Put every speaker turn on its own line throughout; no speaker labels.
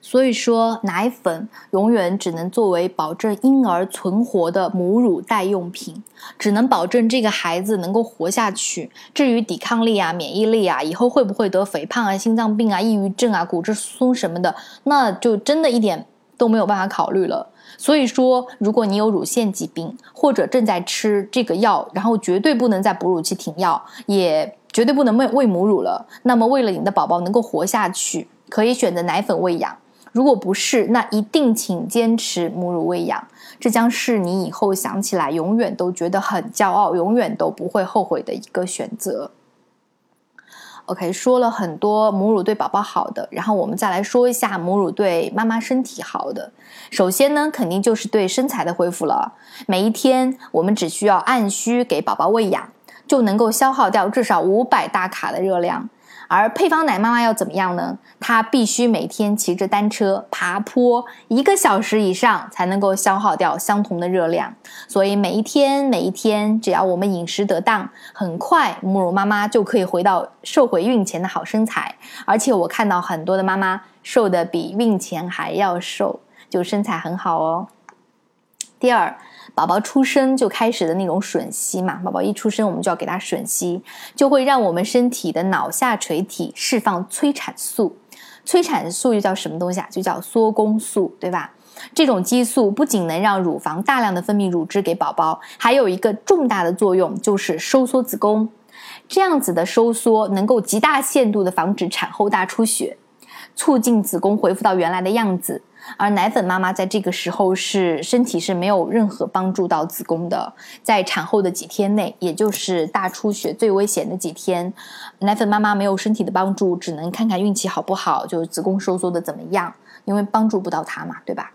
所以说，奶粉永远只能作为保证婴儿存活的母乳代用品，只能保证这个孩子能够活下去。至于抵抗力啊、免疫力啊，以后会不会得肥胖啊、心脏病啊、抑郁症啊、骨质疏松什么的，那就真的一点都没有办法考虑了。所以说，如果你有乳腺疾病或者正在吃这个药，然后绝对不能在哺乳期停药，也绝对不能喂喂母乳了。那么，为了你的宝宝能够活下去，可以选择奶粉喂养。如果不是，那一定请坚持母乳喂养，这将是你以后想起来永远都觉得很骄傲，永远都不会后悔的一个选择。OK，说了很多母乳对宝宝好的，然后我们再来说一下母乳对妈妈身体好的。首先呢，肯定就是对身材的恢复了。每一天，我们只需要按需给宝宝喂养，就能够消耗掉至少五百大卡的热量。而配方奶妈妈要怎么样呢？她必须每天骑着单车爬坡一个小时以上，才能够消耗掉相同的热量。所以每一天每一天，只要我们饮食得当，很快母乳妈妈就可以回到瘦回孕前的好身材。而且我看到很多的妈妈瘦的比孕前还要瘦，就身材很好哦。第二。宝宝出生就开始的那种吮吸嘛，宝宝一出生我们就要给他吮吸，就会让我们身体的脑下垂体释放催产素。催产素又叫什么东西啊？就叫缩宫素，对吧？这种激素不仅能让乳房大量的分泌乳汁给宝宝，还有一个重大的作用就是收缩子宫。这样子的收缩能够极大限度的防止产后大出血，促进子宫恢复到原来的样子。而奶粉妈妈在这个时候是身体是没有任何帮助到子宫的，在产后的几天内，也就是大出血最危险的几天，奶粉妈妈没有身体的帮助，只能看看运气好不好，就子宫收缩的怎么样，因为帮助不到她嘛，对吧？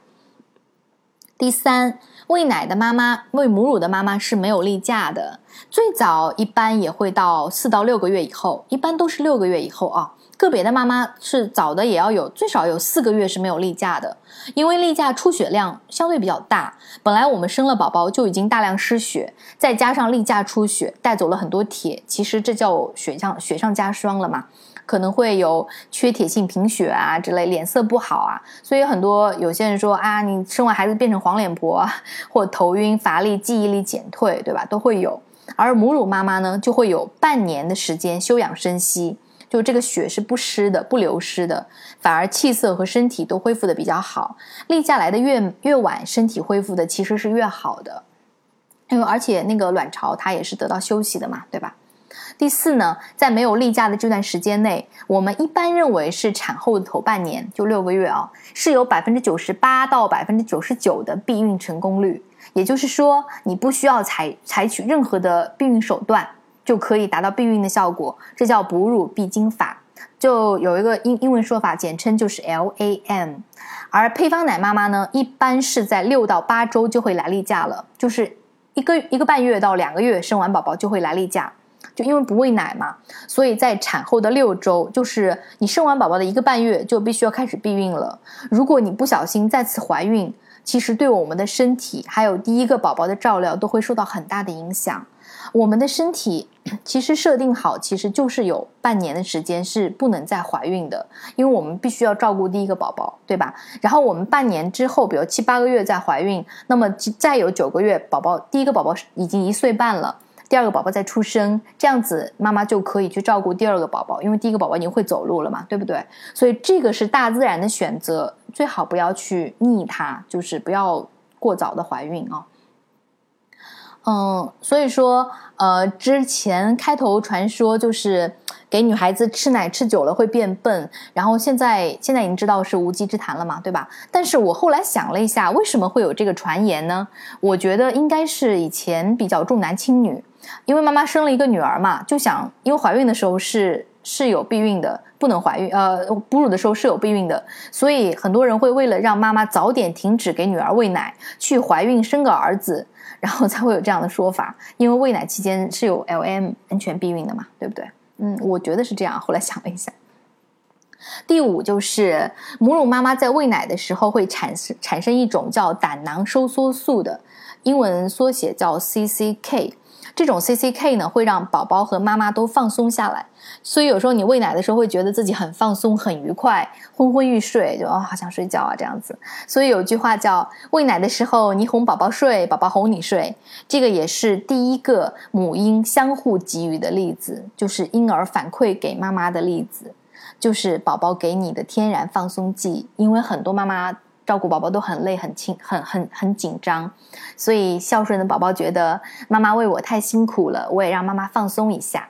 第三，喂奶的妈妈，喂母乳的妈妈是没有例假的，最早一般也会到四到六个月以后，一般都是六个月以后啊。个别的妈妈是早的，也要有最少有四个月是没有例假的，因为例假出血量相对比较大。本来我们生了宝宝就已经大量失血，再加上例假出血带走了很多铁，其实这叫雪上雪上加霜了嘛，可能会有缺铁性贫血啊之类，脸色不好啊。所以很多有些人说啊，你生完孩子变成黄脸婆，或头晕乏力、记忆力减退，对吧？都会有。而母乳妈妈呢，就会有半年的时间休养生息。就这个血是不湿的、不流失的，反而气色和身体都恢复的比较好。例假来的越越晚，身体恢复的其实是越好的，因为而且那个卵巢它也是得到休息的嘛，对吧？第四呢，在没有例假的这段时间内，我们一般认为是产后的头半年，就六个月啊，是有百分之九十八到百分之九十九的避孕成功率。也就是说，你不需要采采取任何的避孕手段。就可以达到避孕的效果，这叫哺乳必经法，就有一个英英文说法，简称就是 LAM。而配方奶妈妈呢，一般是在六到八周就会来例假了，就是一个一个半月到两个月生完宝宝就会来例假，就因为不喂奶嘛，所以在产后的六周，就是你生完宝宝的一个半月就必须要开始避孕了。如果你不小心再次怀孕，其实对我们的身体还有第一个宝宝的照料都会受到很大的影响。我们的身体 其实设定好，其实就是有半年的时间是不能再怀孕的，因为我们必须要照顾第一个宝宝，对吧？然后我们半年之后，比如七八个月再怀孕，那么再有九个月，宝宝第一个宝宝已经一岁半了，第二个宝宝在出生，这样子妈妈就可以去照顾第二个宝宝，因为第一个宝宝已经会走路了嘛，对不对？所以这个是大自然的选择，最好不要去逆它，就是不要过早的怀孕啊。嗯，所以说，呃，之前开头传说就是给女孩子吃奶吃久了会变笨，然后现在现在已经知道是无稽之谈了嘛，对吧？但是我后来想了一下，为什么会有这个传言呢？我觉得应该是以前比较重男轻女，因为妈妈生了一个女儿嘛，就想因为怀孕的时候是是有避孕的，不能怀孕，呃，哺乳的时候是有避孕的，所以很多人会为了让妈妈早点停止给女儿喂奶，去怀孕生个儿子。然后才会有这样的说法，因为喂奶期间是有 LM 安全避孕的嘛，对不对？嗯，我觉得是这样。后来想了一下，第五就是母乳妈妈在喂奶的时候会产生产生一种叫胆囊收缩素的，英文缩写叫 CCK。这种 CCK 呢，会让宝宝和妈妈都放松下来，所以有时候你喂奶的时候会觉得自己很放松、很愉快，昏昏欲睡，就哦好想睡觉啊这样子。所以有句话叫“喂奶的时候你哄宝宝睡，宝宝哄你睡”，这个也是第一个母婴相互给予的例子，就是婴儿反馈给妈妈的例子，就是宝宝给你的天然放松剂，因为很多妈妈。照顾宝宝都很累、很轻、很很很紧张，所以孝顺的宝宝觉得妈妈为我太辛苦了，我也让妈妈放松一下。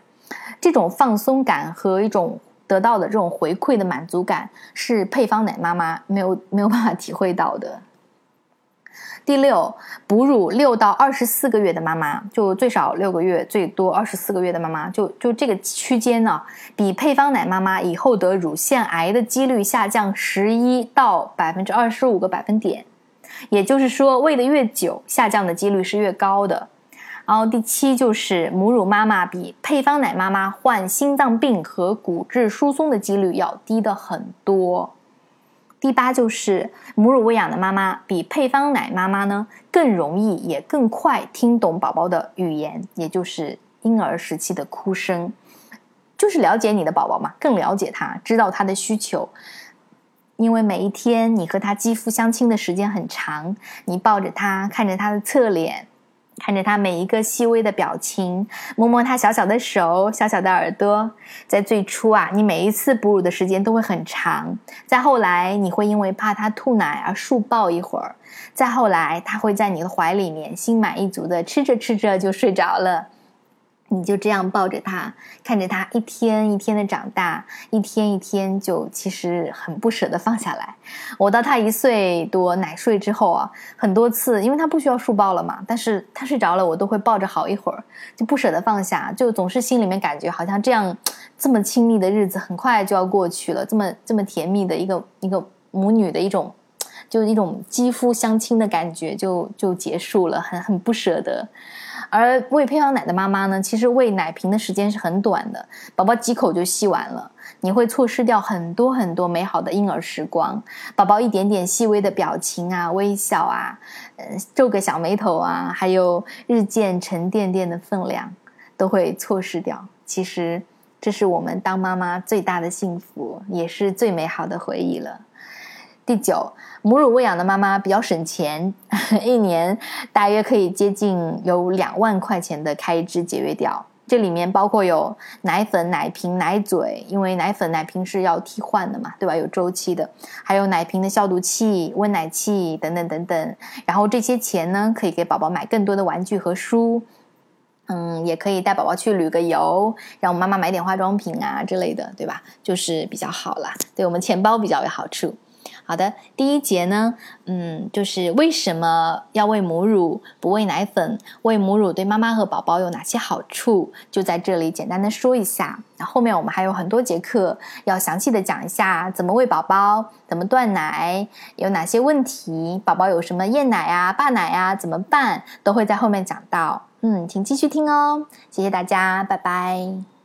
这种放松感和一种得到的这种回馈的满足感，是配方奶妈妈没有没有办法体会到的。第六，哺乳六到二十四个月的妈妈，就最少六个月，最多二十四个月的妈妈，就就这个区间呢，比配方奶妈妈以后得乳腺癌的几率下降十一到百分之二十五个百分点，也就是说，喂的越久，下降的几率是越高的。然后第七就是母乳妈妈比配方奶妈妈患心脏病和骨质疏松的几率要低的很多。第八就是母乳喂养的妈妈比配方奶妈妈呢更容易也更快听懂宝宝的语言，也就是婴儿时期的哭声，就是了解你的宝宝嘛，更了解他，知道他的需求。因为每一天你和他肌肤相亲的时间很长，你抱着他，看着他的侧脸。看着他每一个细微的表情，摸摸他小小的手、小小的耳朵。在最初啊，你每一次哺乳的时间都会很长；再后来，你会因为怕他吐奶而竖抱一会儿；再后来，他会在你的怀里面心满意足的吃着吃着就睡着了。你就这样抱着他，看着他一天一天的长大，一天一天就其实很不舍得放下来。我到他一岁多奶睡之后啊，很多次因为他不需要书包了嘛，但是他睡着了，我都会抱着好一会儿，就不舍得放下，就总是心里面感觉好像这样这么亲密的日子很快就要过去了，这么这么甜蜜的一个一个母女的一种，就是一种肌肤相亲的感觉就就结束了，很很不舍得。而喂配方奶的妈妈呢，其实喂奶瓶的时间是很短的，宝宝几口就吸完了，你会错失掉很多很多美好的婴儿时光。宝宝一点点细微的表情啊、微笑啊、嗯皱个小眉头啊，还有日渐沉甸甸的分量，都会错失掉。其实，这是我们当妈妈最大的幸福，也是最美好的回忆了。第九，母乳喂养的妈妈比较省钱，一年大约可以接近有两万块钱的开支节约掉。这里面包括有奶粉、奶瓶、奶嘴，因为奶粉、奶瓶是要替换的嘛，对吧？有周期的，还有奶瓶的消毒器、温奶器等等等等。然后这些钱呢，可以给宝宝买更多的玩具和书，嗯，也可以带宝宝去旅个游，让我妈妈买点化妆品啊之类的，对吧？就是比较好啦，对我们钱包比较有好处。好的，第一节呢，嗯，就是为什么要喂母乳，不喂奶粉？喂母乳对妈妈和宝宝有哪些好处？就在这里简单的说一下。那后面我们还有很多节课要详细的讲一下怎么喂宝宝，怎么断奶，有哪些问题，宝宝有什么厌奶啊、霸奶啊，怎么办，都会在后面讲到。嗯，请继续听哦，谢谢大家，拜拜。